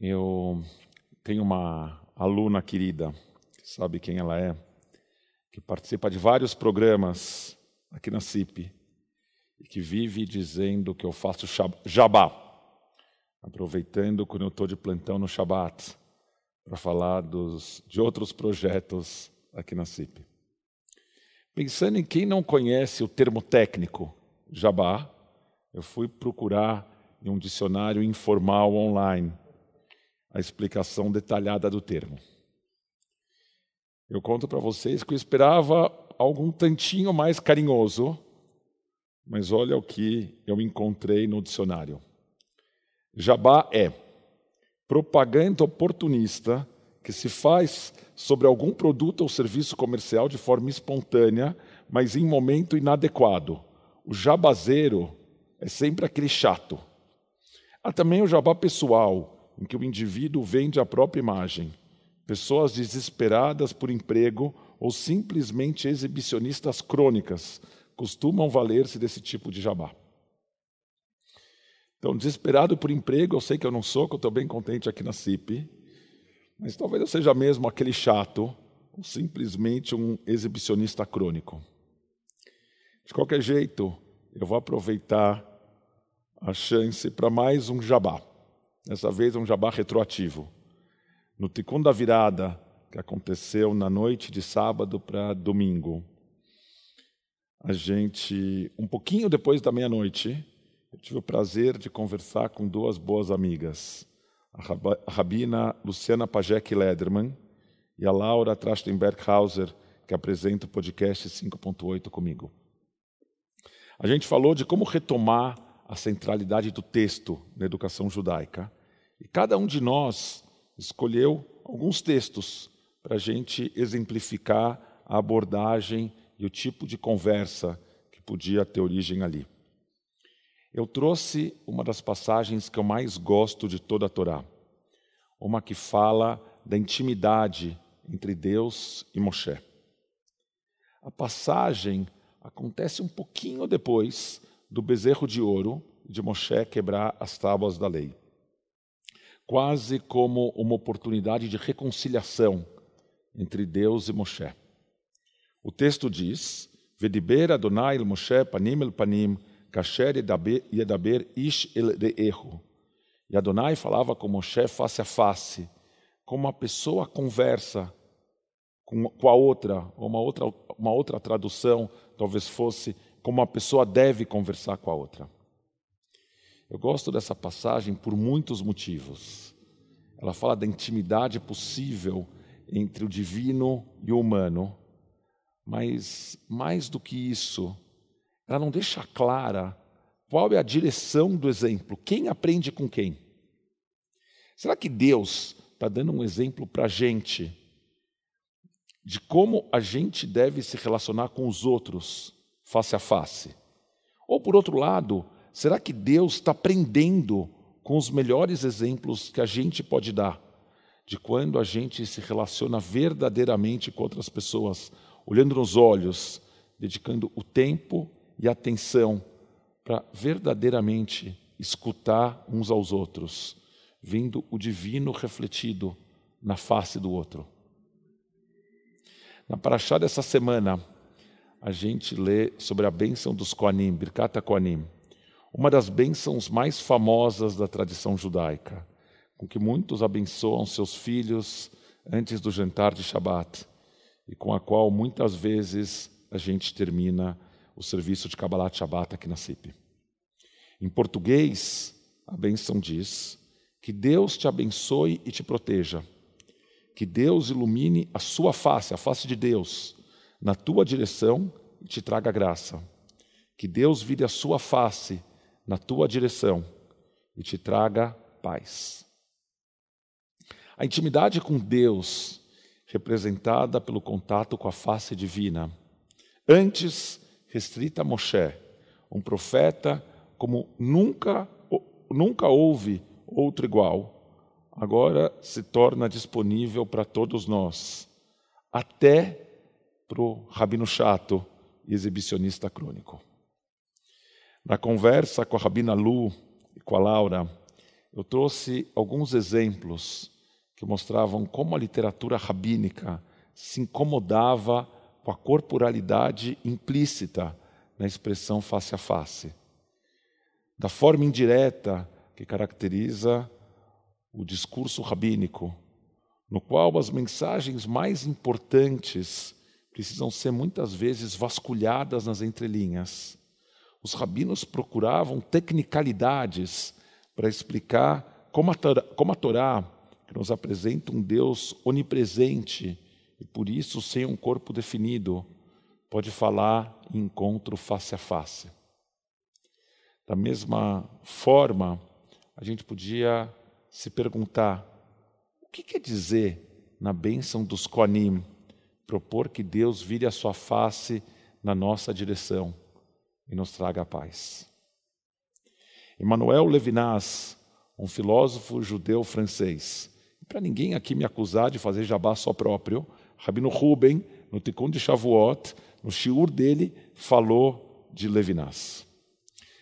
Eu tenho uma aluna querida, sabe quem ela é, que participa de vários programas aqui na CIP e que vive dizendo que eu faço jabá, aproveitando quando eu estou de plantão no Shabat para falar dos, de outros projetos aqui na CIP. Pensando em quem não conhece o termo técnico jabá, eu fui procurar em um dicionário informal online a explicação detalhada do termo. Eu conto para vocês que eu esperava algum tantinho mais carinhoso, mas olha o que eu encontrei no dicionário. Jabá é propaganda oportunista que se faz sobre algum produto ou serviço comercial de forma espontânea, mas em momento inadequado. O jabazeiro é sempre aquele chato. Há também o jabá pessoal, em que o indivíduo vende a própria imagem. Pessoas desesperadas por emprego ou simplesmente exibicionistas crônicas costumam valer-se desse tipo de jabá. Então, desesperado por emprego, eu sei que eu não sou, que eu estou bem contente aqui na CIP, mas talvez eu seja mesmo aquele chato, ou simplesmente um exibicionista crônico. De qualquer jeito, eu vou aproveitar a chance para mais um jabá. Dessa vez um jabá retroativo. No Tikkun da Virada, que aconteceu na noite de sábado para domingo, a gente, um pouquinho depois da meia-noite, eu tive o prazer de conversar com duas boas amigas, a rabina Luciana Pajek Lederman e a Laura Trachtenberg-Hauser, que apresenta o podcast 5.8 comigo. A gente falou de como retomar a centralidade do texto na educação judaica. E cada um de nós escolheu alguns textos para a gente exemplificar a abordagem e o tipo de conversa que podia ter origem ali. Eu trouxe uma das passagens que eu mais gosto de toda a Torá, uma que fala da intimidade entre Deus e Moshe. A passagem acontece um pouquinho depois do bezerro de ouro de Moshe quebrar as tábuas da lei. Quase como uma oportunidade de reconciliação entre Deus e Moshe. O texto diz: Vediber Adonai el Moshe panim el panim Kasher Yedaber Ish El Re'ehu. E Adonai falava com Moshe face a face, como uma pessoa conversa com, a outra, ou uma outra, uma outra tradução talvez fosse como uma pessoa deve conversar com a outra. Eu gosto dessa passagem por muitos motivos. Ela fala da intimidade possível entre o divino e o humano, mas mais do que isso, ela não deixa clara qual é a direção do exemplo, quem aprende com quem. Será que Deus está dando um exemplo para a gente de como a gente deve se relacionar com os outros face a face? Ou, por outro lado, será que Deus está aprendendo com os melhores exemplos que a gente pode dar de quando a gente se relaciona verdadeiramente com outras pessoas, olhando nos olhos, dedicando o tempo e atenção para verdadeiramente escutar uns aos outros, vendo o divino refletido na face do outro. Na paraxá dessa semana, a gente lê sobre a bênção dos Koanim, Birkata Koanim, uma das bênçãos mais famosas da tradição judaica, com que muitos abençoam seus filhos antes do jantar de Shabat, e com a qual muitas vezes a gente termina o serviço de Kabbalat Shabbat aqui na CIP. Em português, a benção diz: Que Deus te abençoe e te proteja. Que Deus ilumine a sua face, a face de Deus, na tua direção e te traga graça. Que Deus vire a sua face na tua direção e te traga paz. A intimidade com Deus, representada pelo contato com a face divina, antes restrita a Moshe, um profeta como nunca, nunca houve outro igual, agora se torna disponível para todos nós, até para o rabino chato exibicionista crônico. Na conversa com a rabina Lu e com a Laura, eu trouxe alguns exemplos que mostravam como a literatura rabínica se incomodava com a corporalidade implícita na expressão face a face, da forma indireta que caracteriza o discurso rabínico, no qual as mensagens mais importantes precisam ser muitas vezes vasculhadas nas entrelinhas. Os rabinos procuravam tecnicalidades para explicar como a, Torá, como a Torá, que nos apresenta um Deus onipresente e por isso sem um corpo definido, pode falar em encontro face a face. Da mesma forma, a gente podia se perguntar: o que quer dizer na bênção dos Koanim propor que Deus vire a sua face na nossa direção e nos traga a paz? Emmanuel Levinas, um filósofo judeu francês, para ninguém aqui me acusar de fazer jabá só próprio, Rabino Ruben, no Tikkun de Shavuot, no shiur dele, falou de Levinas.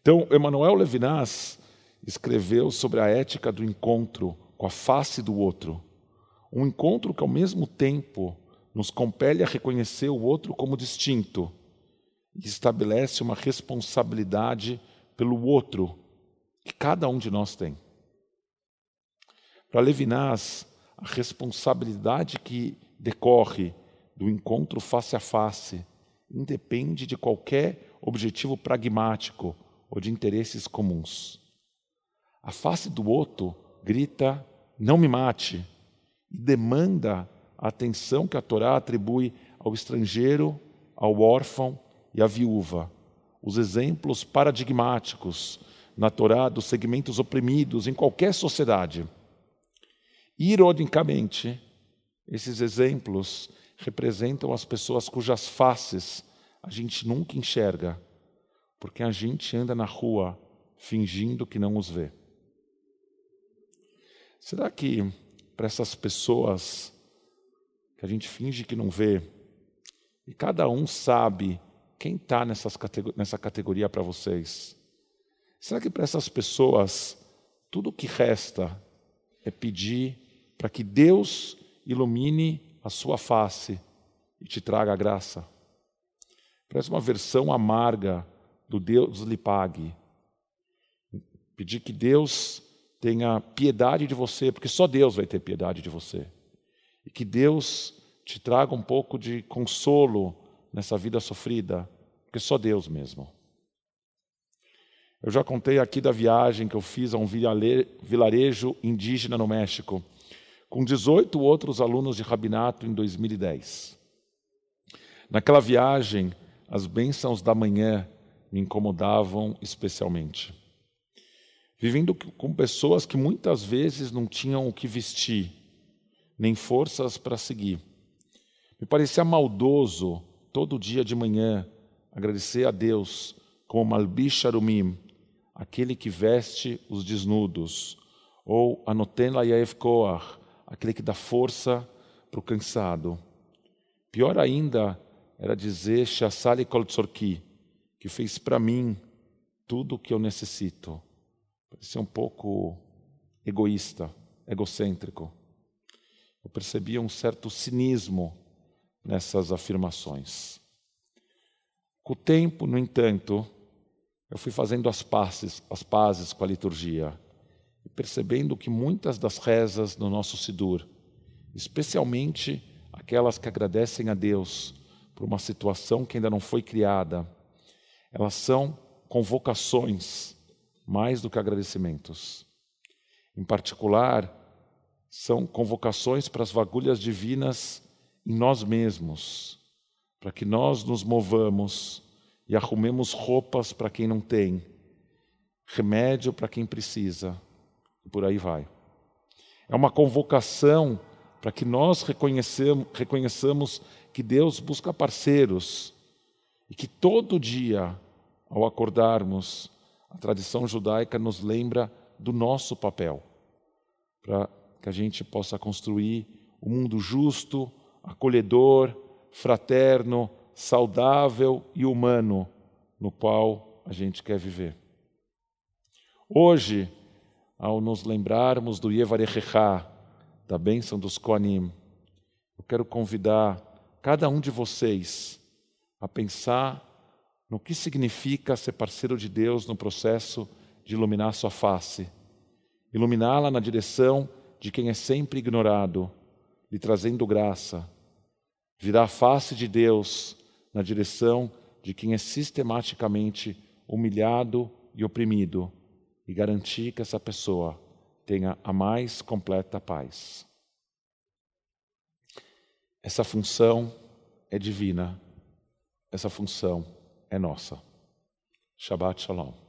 Então, Emmanuel Levinas escreveu sobre a ética do encontro com a face do outro. Um encontro que, ao mesmo tempo, nos compele a reconhecer o outro como distinto e estabelece uma responsabilidade pelo outro que cada um de nós tem. Para Levinas, a responsabilidade que decorre do encontro face a face independe de qualquer objetivo pragmático ou de interesses comuns. A face do outro grita: não me mate, e demanda a atenção que a Torá atribui ao estrangeiro, ao órfão e à viúva. Os exemplos paradigmáticos na Torá dos segmentos oprimidos em qualquer sociedade. Ironicamente, esses exemplos representam as pessoas cujas faces a gente nunca enxerga, porque a gente anda na rua fingindo que não os vê. Será que para essas pessoas que a gente finge que não vê, e cada um sabe quem está nessa categoria para vocês, Será que para essas pessoas tudo o que resta é pedir para que Deus ilumine a sua face e te traga a graça? Parece uma versão amarga do Deus lhe pague. Pedir que Deus tenha piedade de você, porque só Deus vai ter piedade de você. E que Deus te traga um pouco de consolo nessa vida sofrida, porque só Deus mesmo. Eu já contei aqui da viagem que eu fiz a um vilarejo indígena no México, com 18 outros alunos de rabinato em 2010. Naquela viagem, as bênçãos da manhã me incomodavam especialmente. Vivendo com pessoas que muitas vezes não tinham o que vestir, nem forças para seguir. Me parecia maldoso todo dia de manhã agradecer a Deus como Malbish Arumim, aquele que veste os desnudos, ou Anoten Layaev Koach, aquele que dá força para o cansado. Pior ainda era dizer Shasali Kol Tzorki, que fez para mim tudo o que eu necessito. Parecia um pouco egoísta, egocêntrico. Eu percebia um certo cinismo nessas afirmações. Com o tempo, no entanto, eu fui fazendo as pazes, as pazes com a liturgia e percebendo que muitas das rezas no nosso Sidur, especialmente aquelas que agradecem a Deus por uma situação que ainda não foi criada, elas são convocações mais do que agradecimentos. Em particular, são convocações para as vagulhas divinas em nós mesmos, para que nós nos movamos e arrumemos roupas para quem não tem, remédio para quem precisa, e por aí vai. É uma convocação para que nós reconheçamos que Deus busca parceiros e que todo dia, ao acordarmos, a tradição judaica nos lembra do nosso papel, para que a gente possa construir um mundo justo, acolhedor, fraterno, saudável e humano no qual a gente quer viver. Hoje, ao nos lembrarmos do Yevarechecha, da bênção dos Koanim, eu quero convidar cada um de vocês a pensar no que significa ser parceiro de Deus no processo de iluminar sua face, iluminá-la na direção de quem é sempre ignorado, lhe trazendo graça, virar a face de Deus na direção de quem é sistematicamente humilhado e oprimido e garantir que essa pessoa tenha a mais completa paz. Essa função é divina, essa função é nossa. Shabbat Shalom.